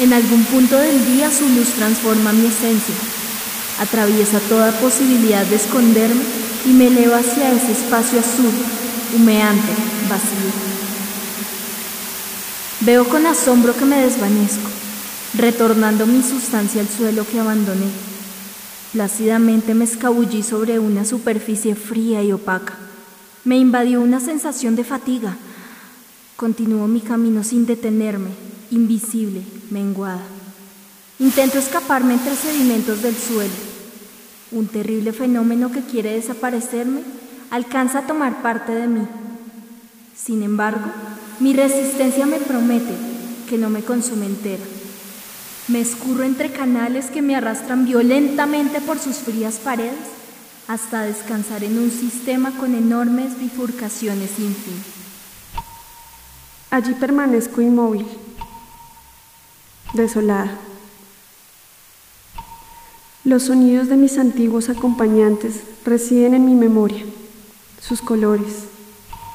En algún punto del día su luz transforma mi esencia, atraviesa toda posibilidad de esconderme y me eleva hacia ese espacio azul, humeante, vacío. Veo con asombro que me desvanezco, retornando mi sustancia al suelo que abandoné. Plácidamente me escabullí sobre una superficie fría y opaca. Me invadió una sensación de fatiga. Continúo mi camino sin detenerme, invisible, menguada. Intento escaparme entre sedimentos del suelo. Un terrible fenómeno que quiere desaparecerme alcanza a tomar parte de mí. Sin embargo, mi resistencia me promete que no me consume entera. Me escurro entre canales que me arrastran violentamente por sus frías paredes hasta descansar en un sistema con enormes bifurcaciones sin fin. Allí permanezco inmóvil, desolada. Los sonidos de mis antiguos acompañantes residen en mi memoria. Sus colores,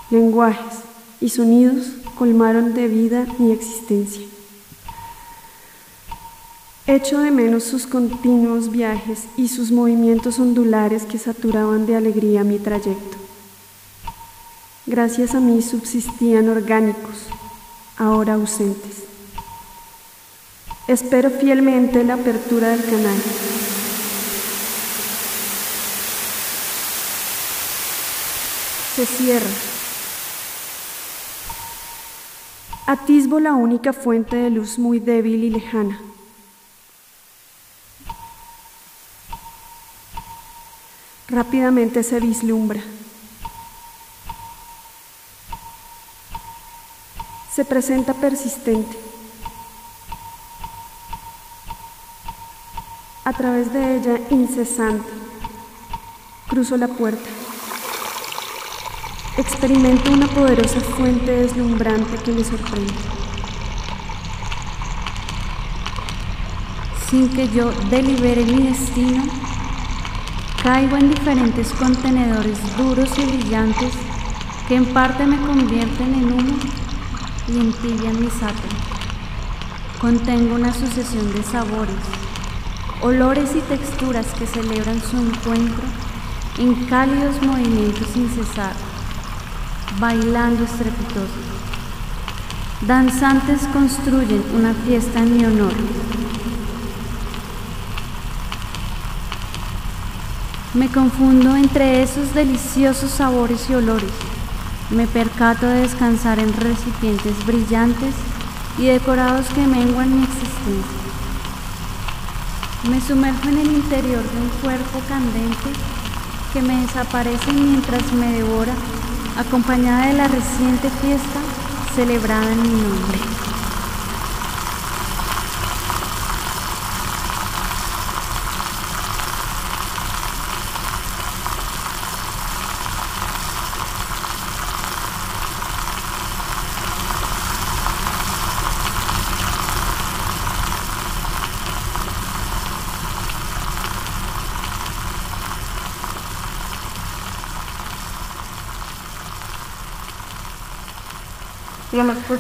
lenguajes y sonidos colmaron de vida mi existencia. Echo de menos sus continuos viajes y sus movimientos ondulares que saturaban de alegría mi trayecto. Gracias a mí subsistían orgánicos, ahora ausentes. Espero fielmente la apertura del canal. Se cierra. Atisbo la única fuente de luz muy débil y lejana. Rápidamente se vislumbra. Se presenta persistente. A través de ella incesante. Cruzo la puerta. Experimento una poderosa fuente deslumbrante que me sorprende. Sin que yo delibere mi destino, caigo en diferentes contenedores duros y brillantes que en parte me convierten en humo y entibian mi sátiro. Contengo una sucesión de sabores, olores y texturas que celebran su encuentro en cálidos movimientos sin cesar bailando estrepitoso. Danzantes construyen una fiesta en mi honor. Me confundo entre esos deliciosos sabores y olores. Me percato de descansar en recipientes brillantes y decorados que menguan mi existencia. Me sumerjo en el interior de un cuerpo candente que me desaparece mientras me devora acompañada de la reciente fiesta celebrada en mi nombre.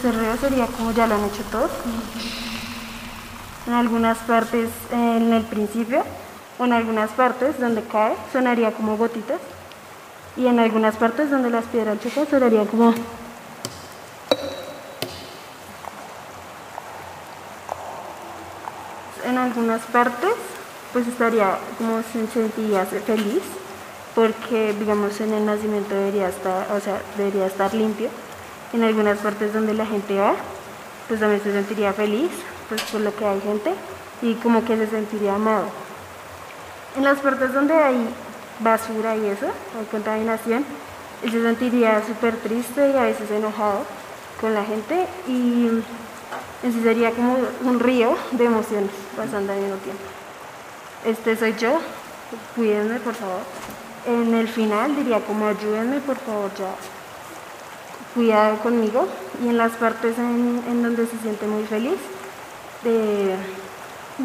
El río sería como ya lo han hecho todos. En algunas partes en el principio, o en algunas partes donde cae, sonaría como gotitas. Y en algunas partes donde las piedras chocan, sonaría como... En algunas partes, pues estaría como se sentiría feliz, porque digamos en el nacimiento debería estar, o sea, debería estar limpio en algunas partes donde la gente va, pues también se sentiría feliz, pues por lo que hay gente y como que se sentiría amado. En las partes donde hay basura y eso, hay contaminación, él se sentiría súper triste y a veces enojado con la gente y en sí sería como un río de emociones pasando al mismo tiempo. Este soy yo, cuídenme por favor. En el final diría como ayúdenme por favor ya cuidado conmigo y en las partes en, donde se siente muy feliz,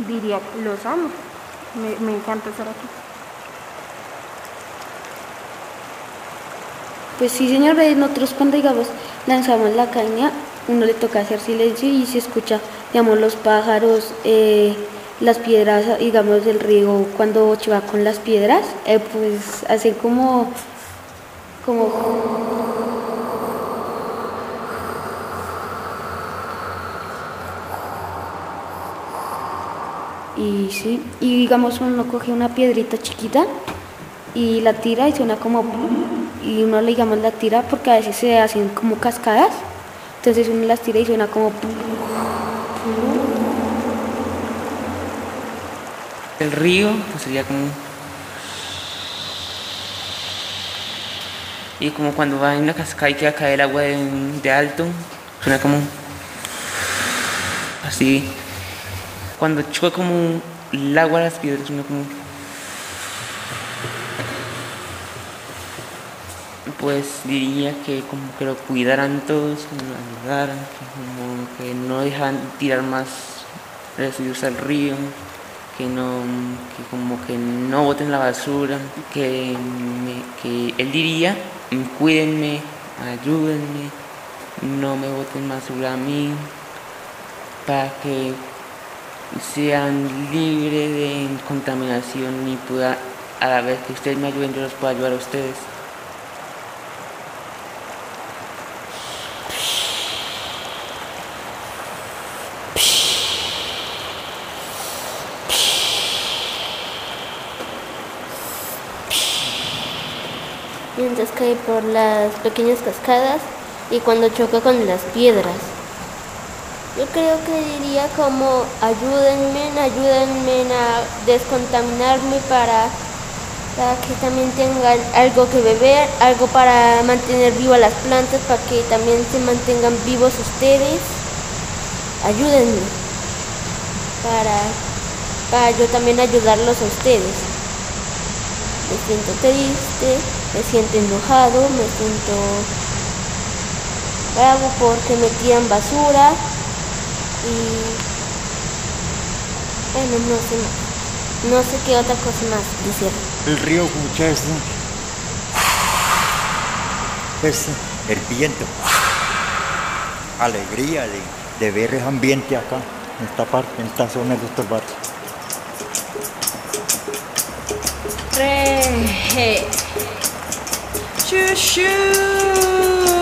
diría, los amo, me, me encanta estar aquí. Pues sí, señor, nosotros cuando digamos lanzamos la caña, uno le toca hacer silencio y se escucha, digamos, los pájaros, eh, las piedras, digamos, del río cuando va con las piedras, eh, pues hacen como, como y sí, y digamos uno coge una piedrita chiquita y la tira y suena como y uno le digamos la tira porque a veces se hacen como cascadas entonces uno las tira y suena como el río pues sería como y como cuando va en una cascada y queda caer el agua de, alto suena como así cuando choca como el agua a las piedras suena como pues diría que como que lo cuidaran todos, que lo ayudaran, que como que no dejan tirar más residuos al río, que no que como que no boten la basura, que, que él diría, cuídenme, ayúdenme, no me boten basura a mí, para que sean libres de contaminación y pueda a la vez que ustedes me ayuden yo los puedo ayudar a ustedes. mientras cae por las pequeñas cascadas y cuando choca con las piedras. Yo creo que diría como ayúdenme, ayúdenme a descontaminarme para, para que también tengan algo que beber, algo para mantener vivas las plantas, para que también se mantengan vivos ustedes. Ayúdenme para, para yo también ayudarlos a ustedes. Me siento triste, me siento enojado, me siento bravo porque me tiran basura y bueno, no sé más. No sé qué otra cosa más decir. El río escucha es, es el viento. Alegría de, de ver el ambiente acá, en esta parte, en esta zona de estos barrios. Re, shoo, shoo.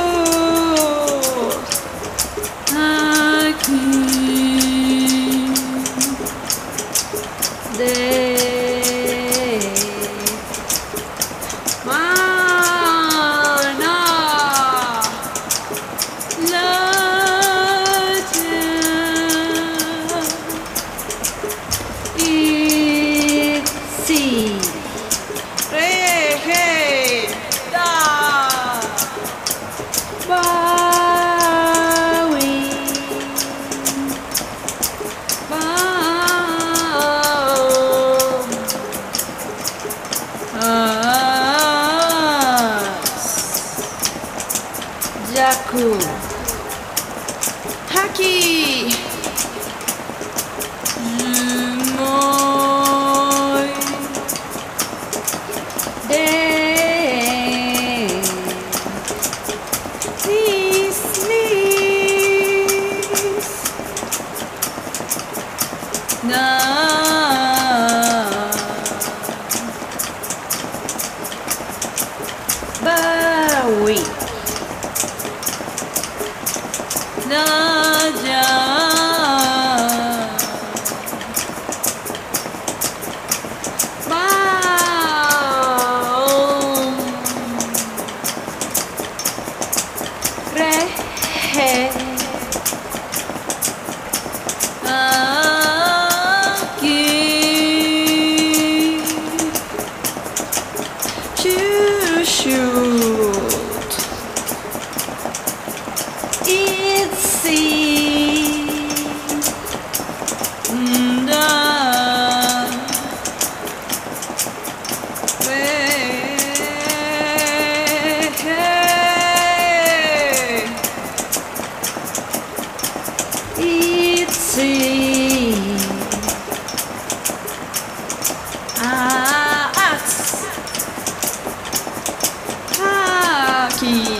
Aquí.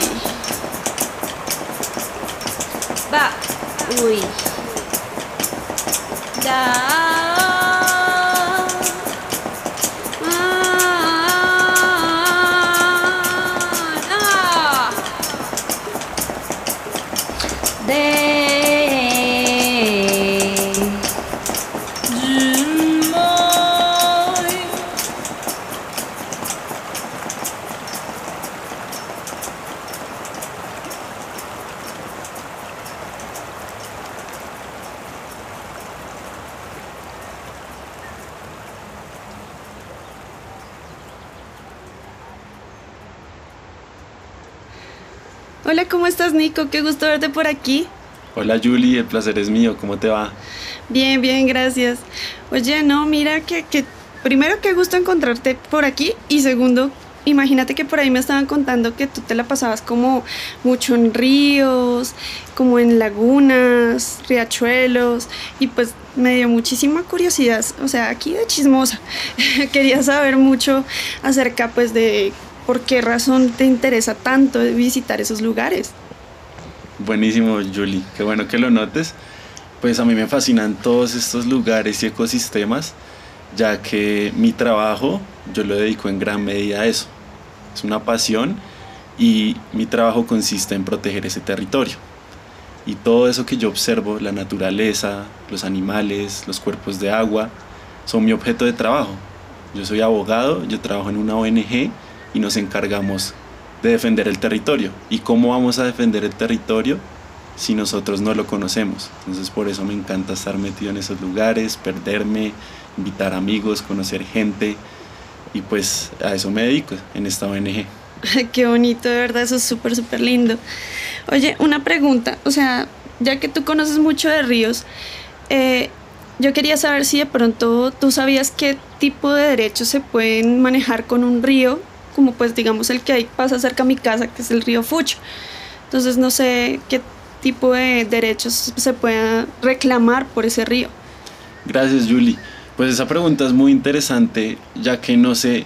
Uy. Ya. Ah, Hola, ¿cómo estás, Nico? Qué gusto verte por aquí. Hola Julie, el placer es mío, ¿cómo te va? Bien, bien, gracias. Oye, no, mira que, que primero qué gusto encontrarte por aquí y segundo, imagínate que por ahí me estaban contando que tú te la pasabas como mucho en ríos, como en lagunas, riachuelos y pues me dio muchísima curiosidad, o sea, aquí de chismosa. Quería saber mucho acerca pues de por qué razón te interesa tanto visitar esos lugares. Buenísimo Julie, qué bueno que lo notes. Pues a mí me fascinan todos estos lugares y ecosistemas, ya que mi trabajo yo lo dedico en gran medida a eso. Es una pasión y mi trabajo consiste en proteger ese territorio. Y todo eso que yo observo, la naturaleza, los animales, los cuerpos de agua, son mi objeto de trabajo. Yo soy abogado, yo trabajo en una ONG y nos encargamos de defender el territorio. ¿Y cómo vamos a defender el territorio si nosotros no lo conocemos? Entonces por eso me encanta estar metido en esos lugares, perderme, invitar amigos, conocer gente y pues a eso me dedico en esta ONG. Qué bonito, de verdad, eso es súper, súper lindo. Oye, una pregunta, o sea, ya que tú conoces mucho de ríos, eh, yo quería saber si de pronto tú sabías qué tipo de derechos se pueden manejar con un río, como pues digamos el que ahí pasa cerca a mi casa, que es el río Fucho. Entonces no sé qué tipo de derechos se pueda reclamar por ese río. Gracias Julie. Pues esa pregunta es muy interesante ya que no se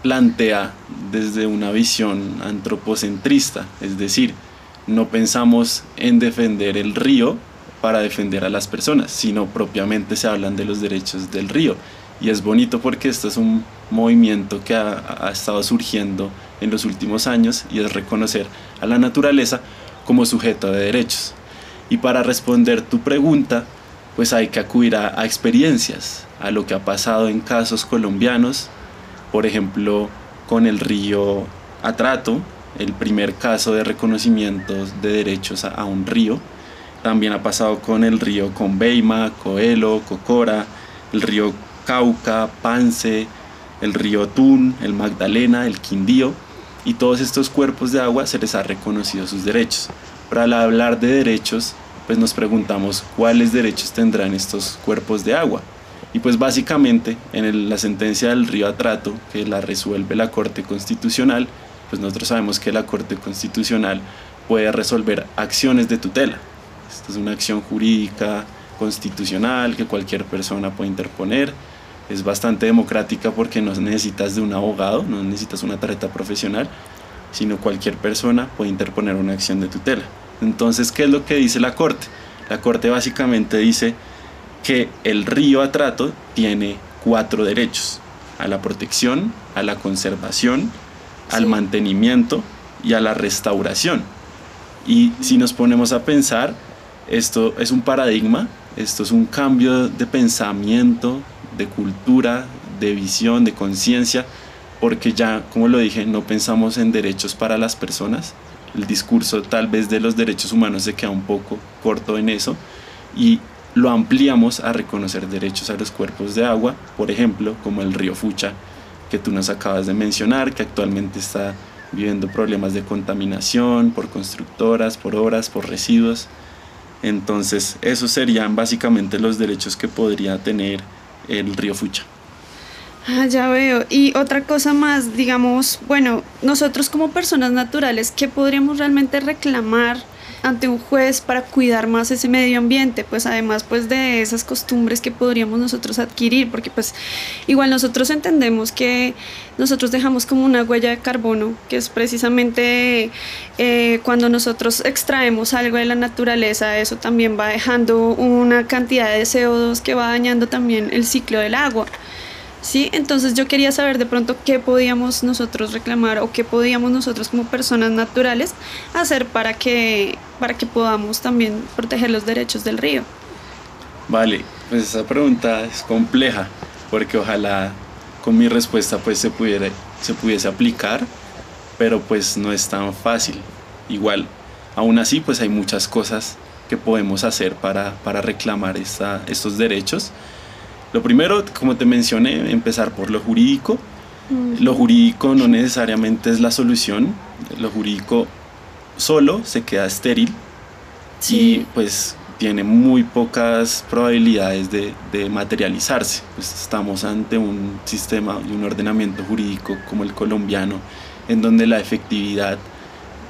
plantea desde una visión antropocentrista, es decir, no pensamos en defender el río para defender a las personas, sino propiamente se hablan de los derechos del río. Y es bonito porque esto es un movimiento que ha, estado surgiendo en los últimos años y es reconocer a la naturaleza como sujeto de derechos. Y para responder tu pregunta, pues hay que acudir a, experiencias, a lo que ha pasado en casos colombianos, por ejemplo, con el río Atrato, el primer caso de reconocimiento de derechos a, a un río. También ha pasado con el río Conveima, Coelho, Cocora, el río Cauca, Pance, el río Tun, el Magdalena, el Quindío, y todos estos cuerpos de agua se les ha reconocido sus derechos. Pero al hablar de derechos, pues nos preguntamos cuáles derechos tendrán estos cuerpos de agua. Y pues básicamente en la sentencia del río Atrato, que la resuelve la Corte Constitucional, pues nosotros sabemos que la Corte Constitucional puede resolver acciones de tutela. Esta es una acción jurídica constitucional que cualquier persona puede interponer. Es bastante democrática porque no necesitas de un abogado, no necesitas una tarjeta profesional, sino cualquier persona puede interponer una acción de tutela. Entonces, ¿qué es lo que dice la Corte? La Corte básicamente dice que el río Atrato tiene cuatro derechos, a la protección, a la conservación, sí. al mantenimiento y a la restauración. Y si nos ponemos a pensar, esto es un paradigma, esto es un cambio de pensamiento, de cultura, de visión, de conciencia, porque ya, como lo dije, no pensamos en derechos para las personas. El discurso tal vez de los derechos humanos se queda un poco corto en eso y lo ampliamos a reconocer derechos a los cuerpos de agua, por ejemplo, como el río Fucha, que tú nos acabas de mencionar, que actualmente está viviendo problemas de contaminación por constructoras, por obras, por residuos. Entonces, esos serían básicamente los derechos que podría tener el río Fucha. Ah, ya veo. Y otra cosa más, digamos, bueno, nosotros como personas naturales, ¿qué podríamos realmente reclamar ante un juez para cuidar más ese medio ambiente, pues además pues de esas costumbres que podríamos nosotros adquirir, porque pues igual nosotros entendemos que nosotros dejamos como una huella de carbono, que es precisamente eh, cuando nosotros extraemos algo de la naturaleza, eso también va dejando una cantidad de CO2 que va dañando también el ciclo del agua. ¿Sí? Entonces yo quería saber de pronto qué podíamos nosotros reclamar o qué podíamos nosotros como personas naturales hacer para que, para que podamos también proteger los derechos del río. Vale, pues esa pregunta es compleja porque ojalá con mi respuesta pues se, pudiera, se pudiese aplicar, pero pues no es tan fácil. Igual, aún así pues hay muchas cosas que podemos hacer para, para reclamar esta, estos derechos lo primero, como te mencioné, empezar por lo jurídico. Lo jurídico no necesariamente es la solución. Lo jurídico solo se queda estéril y pues tiene muy pocas probabilidades de, materializarse. Pues estamos ante un sistema y un ordenamiento jurídico como el colombiano, en donde la efectividad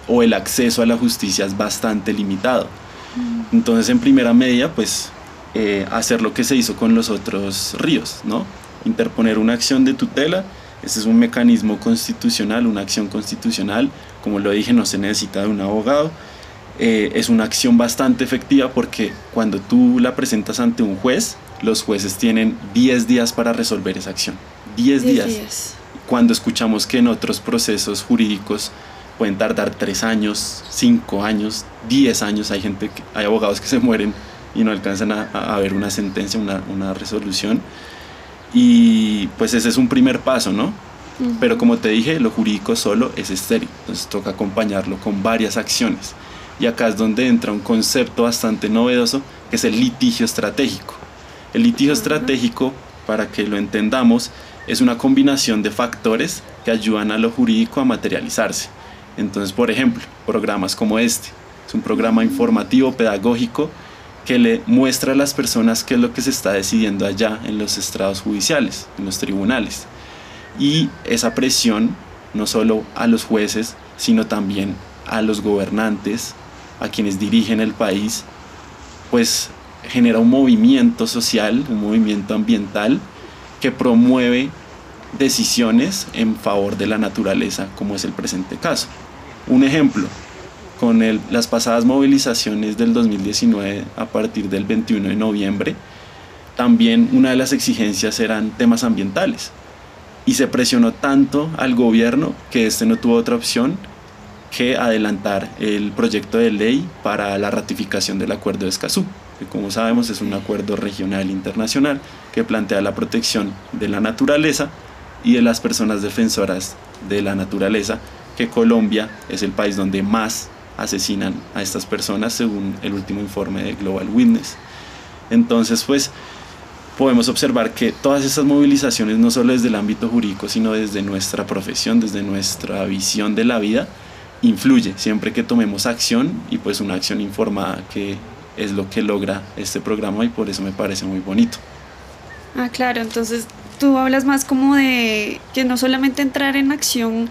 o el acceso a la justicia es bastante limitado. Entonces, en primera medida, pues eh, hacer lo que se hizo con los otros ríos, ¿no? Interponer una acción de tutela, este es un mecanismo constitucional, una acción constitucional, como lo dije, no se necesita de un abogado, eh, es una acción bastante efectiva porque cuando tú la presentas ante un juez, los jueces tienen 10 días para resolver esa acción. 10 días. días. Cuando escuchamos que en otros procesos jurídicos pueden tardar 3 años, 5 años, 10 años, hay gente, hay abogados que se mueren y no alcanzan a, ver una sentencia, una, una, resolución. Y pues ese es un primer paso, ¿no? Pero como te dije, lo jurídico solo es estéril, entonces toca acompañarlo con varias acciones. Y acá es donde entra un concepto bastante novedoso, que es el litigio estratégico. El litigio estratégico, para que lo entendamos, es una combinación de factores que ayudan a lo jurídico a materializarse. Entonces, por ejemplo, programas como este, es un programa informativo, pedagógico, que le muestra a las personas qué es lo que se está decidiendo allá en los estrados judiciales, en los tribunales. Y esa presión, no solo a los jueces, sino también a los gobernantes, a quienes dirigen el país, pues genera un movimiento social, un movimiento ambiental que promueve decisiones en favor de la naturaleza, como es el presente caso. Un ejemplo, con el, las pasadas movilizaciones del 2019 a partir del 21 de noviembre, también una de las exigencias eran temas ambientales. Y se presionó tanto al gobierno que este no tuvo otra opción que adelantar el proyecto de ley para la ratificación del Acuerdo de Escazú, que como sabemos es un acuerdo regional internacional que plantea la protección de la naturaleza y de las personas defensoras de la naturaleza, que Colombia es el país donde más asesinan a estas personas según el último informe de Global Witness. Entonces, pues podemos observar que todas estas movilizaciones, no solo desde el ámbito jurídico, sino desde nuestra profesión, desde nuestra visión de la vida, influye siempre que tomemos acción y pues una acción informada que es lo que logra este programa y por eso me parece muy bonito. Ah, claro, entonces tú hablas más como de que no solamente entrar en acción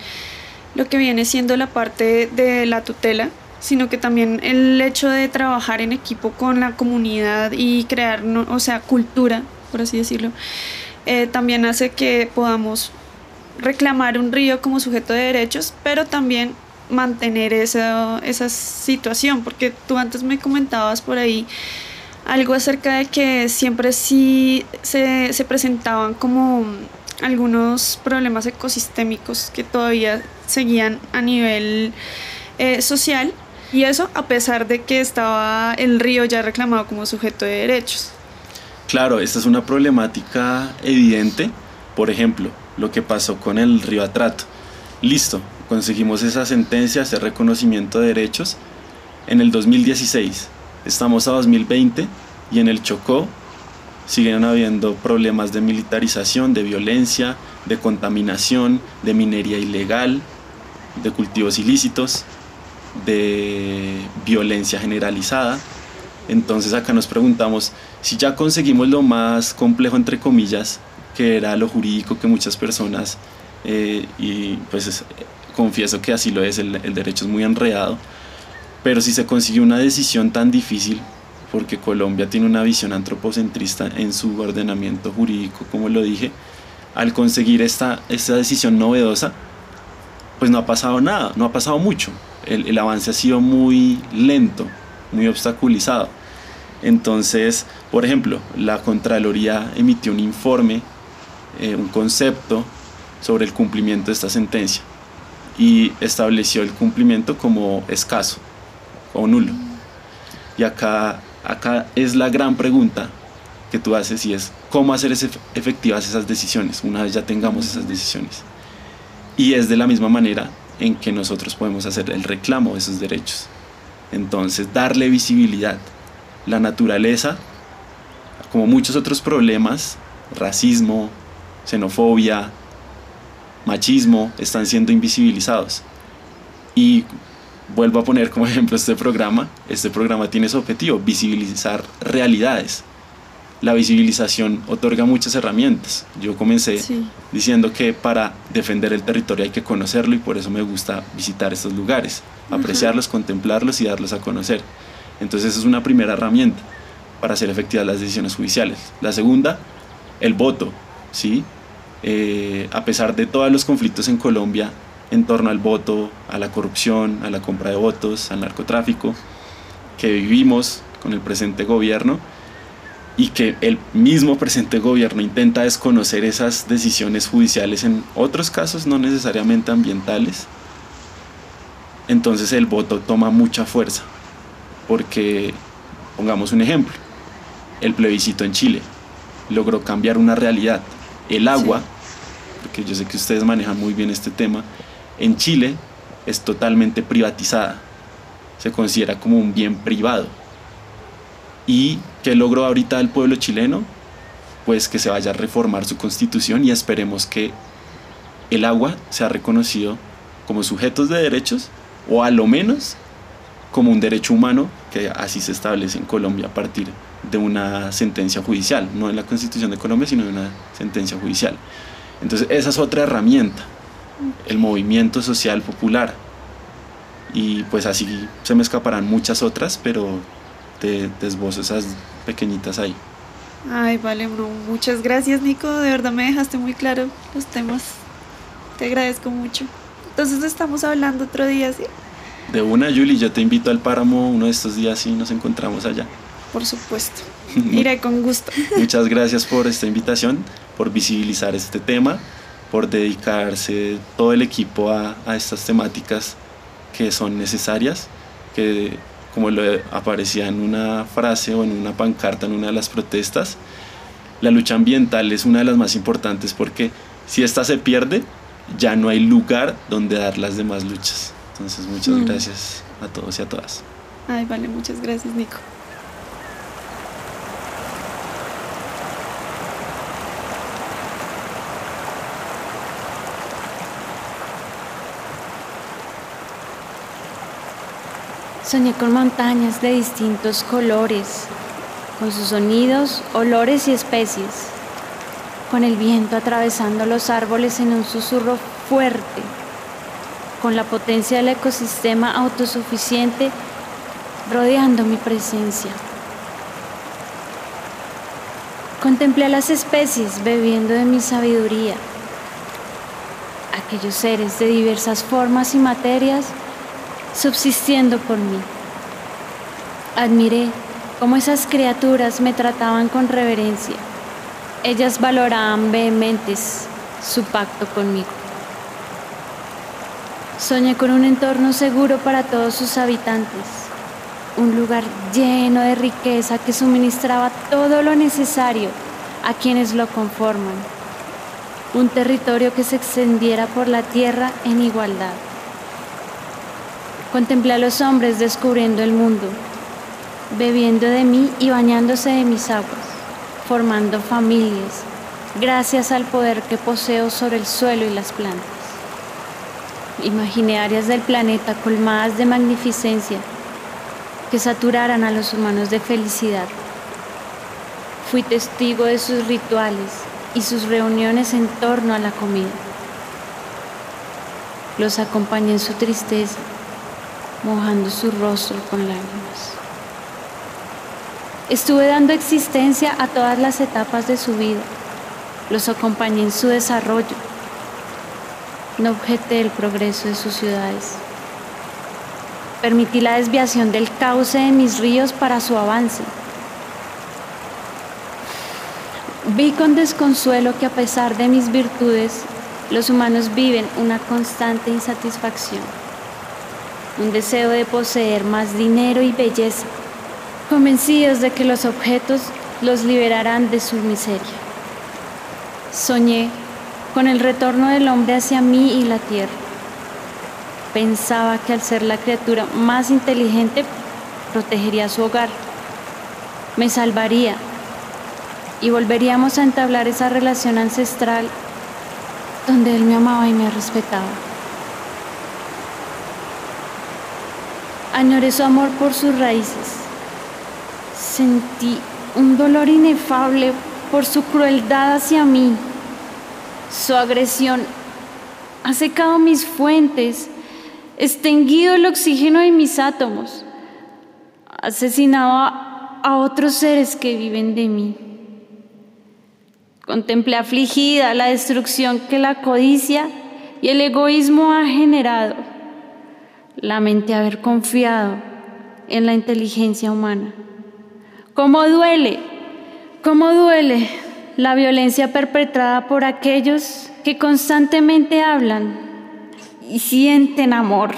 lo que viene siendo la parte de la tutela, sino que también el hecho de trabajar en equipo con la comunidad y crear, o sea, cultura, por así decirlo, eh, también hace que podamos reclamar un río como sujeto de derechos, pero también mantener esa, esa situación, porque tú antes me comentabas por ahí algo acerca de que siempre sí se, se presentaban como algunos problemas ecosistémicos que todavía seguían a nivel eh, social y eso a pesar de que estaba el río ya reclamado como sujeto de derechos. Claro, esta es una problemática evidente. Por ejemplo, lo que pasó con el río Atrato. Listo, conseguimos esa sentencia, ese reconocimiento de derechos en el 2016. Estamos a 2020 y en el Chocó siguen habiendo problemas de militarización, de violencia, de contaminación, de minería ilegal, de cultivos ilícitos, de violencia generalizada. Entonces acá nos preguntamos si ya conseguimos lo más complejo entre comillas, que era lo jurídico que muchas personas, eh, y pues confieso que así lo es, el, el derecho es muy enredado, Pero si se consiguió una decisión tan difícil, porque Colombia tiene una visión antropocentrista en su ordenamiento jurídico, como lo dije, al conseguir esta, esta decisión novedosa, pues no ha pasado nada, no ha pasado mucho. El, avance ha sido muy lento, muy obstaculizado. Entonces, por ejemplo, la Contraloría emitió un informe, eh, un concepto sobre el cumplimiento de esta sentencia y estableció el cumplimiento como escaso o nulo. Y acá, acá es la gran pregunta que tú haces y es cómo hacer efectivas esas decisiones una vez ya tengamos esas decisiones. Y es de la misma manera en que nosotros podemos hacer el reclamo de esos derechos. Entonces, darle visibilidad. La naturaleza, como muchos otros problemas, racismo, xenofobia, machismo, están siendo invisibilizados. Y vuelvo a poner como ejemplo este programa. Este programa tiene su objetivo, visibilizar realidades. La visibilización otorga muchas herramientas. Yo comencé diciendo que para defender el territorio hay que conocerlo y por eso me gusta visitar estos lugares, apreciarlos, contemplarlos y darlos a conocer. Entonces es una primera herramienta para hacer efectivas las decisiones judiciales. La segunda, el voto. ¿sí? Eh, a pesar de todos los conflictos en Colombia en torno al voto, a la corrupción, a la compra de votos, al narcotráfico, que vivimos con el presente gobierno y que el mismo presente gobierno intenta desconocer esas decisiones judiciales en otros casos no necesariamente ambientales, entonces el voto toma mucha fuerza, porque pongamos un ejemplo, el plebiscito en Chile logró cambiar una realidad, el agua, porque yo sé que ustedes manejan muy bien este tema, en Chile es totalmente privatizada, se considera como un bien privado. ¿Y qué logró ahorita el pueblo chileno? Pues que se vaya a reformar su constitución y esperemos que el agua sea reconocido como sujetos de derechos o a lo menos como un derecho humano que así se establece en Colombia a partir de una sentencia judicial, no en la constitución de Colombia, sino de una sentencia judicial. Entonces esa es otra herramienta, el movimiento social popular. Y pues así se me escaparán muchas otras, pero te desbozo esas pequeñitas ahí. Ay, vale, muchas gracias Nico, de verdad me dejaste muy claro los temas. Te agradezco mucho. Entonces estamos hablando otro día, ¿sí? De una, Julie, yo te invito al páramo uno de estos días y nos encontramos allá. Por supuesto. Iré con gusto. Muchas gracias por esta invitación, por visibilizar este tema, por dedicarse todo el equipo a, a estas temáticas que son necesarias, que como lo aparecía en una frase o en una pancarta en una de las protestas, la lucha ambiental es una de las más importantes porque si esta se pierde, ya no hay lugar donde dar las demás luchas. Entonces, muchas mm. gracias a todos y a todas. Ay, vale, muchas gracias, Nico. Soñé con montañas de distintos colores, con sus sonidos, olores y especies, con el viento atravesando los árboles en un susurro fuerte, con la potencia del ecosistema autosuficiente rodeando mi presencia. Contemplé a las especies bebiendo de mi sabiduría, aquellos seres de diversas formas y materias subsistiendo por mí. Admiré cómo esas criaturas me trataban con reverencia. Ellas valoraban vehementes su pacto conmigo. Soñé con un entorno seguro para todos sus habitantes, un lugar lleno de riqueza que suministraba todo lo necesario a quienes lo conforman, un territorio que se extendiera por la tierra en igualdad. Contemplé a los hombres descubriendo el mundo, bebiendo de mí y bañándose de mis aguas, formando familias, gracias al poder que poseo sobre el suelo y las plantas. Imaginé áreas del planeta colmadas de magnificencia que saturaran a los humanos de felicidad. Fui testigo de sus rituales y sus reuniones en torno a la comida. Los acompañé en su tristeza mojando su rostro con lágrimas. Estuve dando existencia a todas las etapas de su vida. Los acompañé en su desarrollo. No objeté el progreso de sus ciudades. Permití la desviación del cauce de mis ríos para su avance. Vi con desconsuelo que a pesar de mis virtudes, los humanos viven una constante insatisfacción, un deseo de poseer más dinero y belleza convencidos de que los objetos los liberarán de su miseria. Soñé con el retorno del hombre hacia mí y la tierra. Pensaba que al ser la criatura más inteligente, protegería su hogar, me salvaría y volveríamos a entablar esa relación ancestral donde él me amaba y me respetaba. Añoré su amor por sus raíces Sentí un dolor inefable por su crueldad hacia mí. Su agresión ha secado mis fuentes, extinguido el oxígeno de mis átomos, asesinado a, otros seres que viven de mí. Contemplé afligida la destrucción que la codicia y el egoísmo ha generado. Lamenté haber confiado en la inteligencia humana. ¿Cómo duele? ¿Cómo duele la violencia perpetrada por aquellos que constantemente hablan y sienten amor